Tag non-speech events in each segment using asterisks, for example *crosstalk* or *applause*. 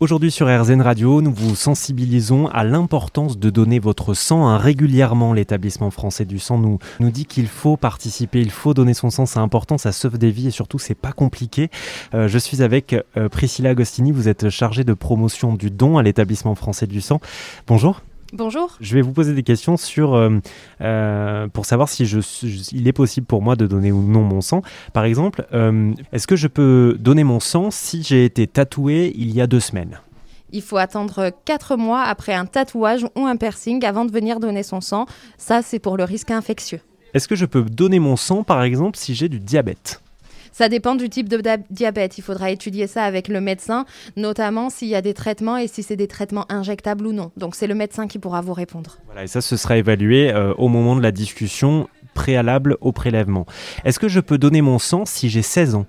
Aujourd'hui sur RZN Radio, nous vous sensibilisons à l'importance de donner votre sang hein, régulièrement. L'établissement français du sang nous, nous dit qu'il faut participer, il faut donner son sang, c'est important, ça sauve des vies et surtout c'est pas compliqué. Euh, je suis avec euh, Priscilla Agostini, vous êtes chargée de promotion du don à l'établissement français du sang. Bonjour. Bonjour. Je vais vous poser des questions sur euh, euh, pour savoir si je, il est possible pour moi de donner ou non mon sang. Par exemple, euh, est-ce que je peux donner mon sang si j'ai été tatoué il y a deux semaines? Il faut attendre 4 mois après un tatouage ou un piercing avant de venir donner son sang. Ça, c'est pour le risque infectieux. Est-ce que je peux donner mon sang, par exemple, si j'ai du diabète? Ça dépend du type de diabète. Il faudra étudier ça avec le médecin, notamment s'il y a des traitements et si c'est des traitements injectables ou non. Donc c'est le médecin qui pourra vous répondre. Voilà, et ça, ce sera évalué euh, au moment de la discussion préalable au prélèvement. Est-ce que je peux donner mon sang si j'ai 16 ans?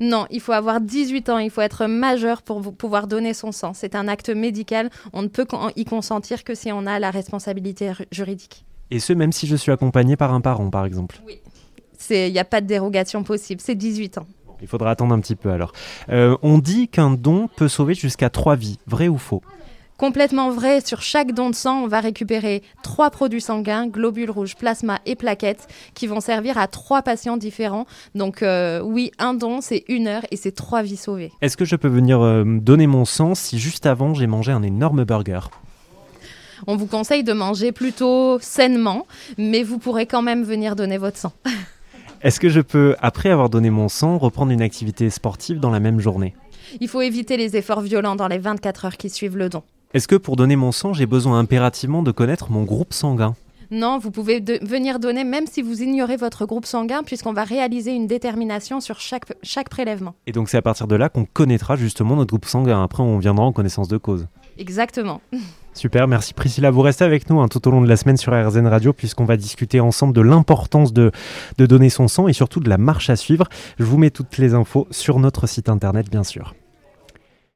Non, il faut avoir 18 ans, il faut être majeur pour pouvoir donner son sang. C'est un acte médical, on ne peut y consentir que si on a la responsabilité juridique. Et ce, même si je suis accompagné par un parent, par exemple? Oui, il n'y a pas de dérogation possible, c'est 18 ans. Il faudra attendre un petit peu alors. Euh, on dit qu'un don peut sauver jusqu'à 3 vies, vrai ou faux? Complètement vrai, sur chaque don de sang, on va récupérer trois produits sanguins, globules rouges, plasma et plaquettes, qui vont servir à trois patients différents. Donc euh, oui, un don, c'est une heure et c'est trois vies sauvées. Est-ce que je peux venir euh, donner mon sang si juste avant j'ai mangé un énorme burger? On vous conseille de manger plutôt sainement, mais vous pourrez quand même venir donner votre sang. *laughs* Est-ce que je peux, après avoir donné mon sang, reprendre une activité sportive dans la même journée? Il faut éviter les efforts violents dans les 24 heures qui suivent le don. Est-ce que pour donner mon sang, j'ai besoin impérativement de connaître mon groupe sanguin? Non, vous pouvez venir donner même si vous ignorez votre groupe sanguin, puisqu'on va réaliser une détermination sur chaque, chaque prélèvement. Et donc c'est à partir de là qu'on connaîtra justement notre groupe sanguin. Après, on viendra en connaissance de cause. Exactement. *laughs* Super, merci Priscilla. Vous restez avec nous hein, tout au long de la semaine sur RZN Radio puisqu'on va discuter ensemble de l'importance de, de donner son sang et surtout de la marche à suivre. Je vous mets toutes les infos sur notre site internet bien sûr.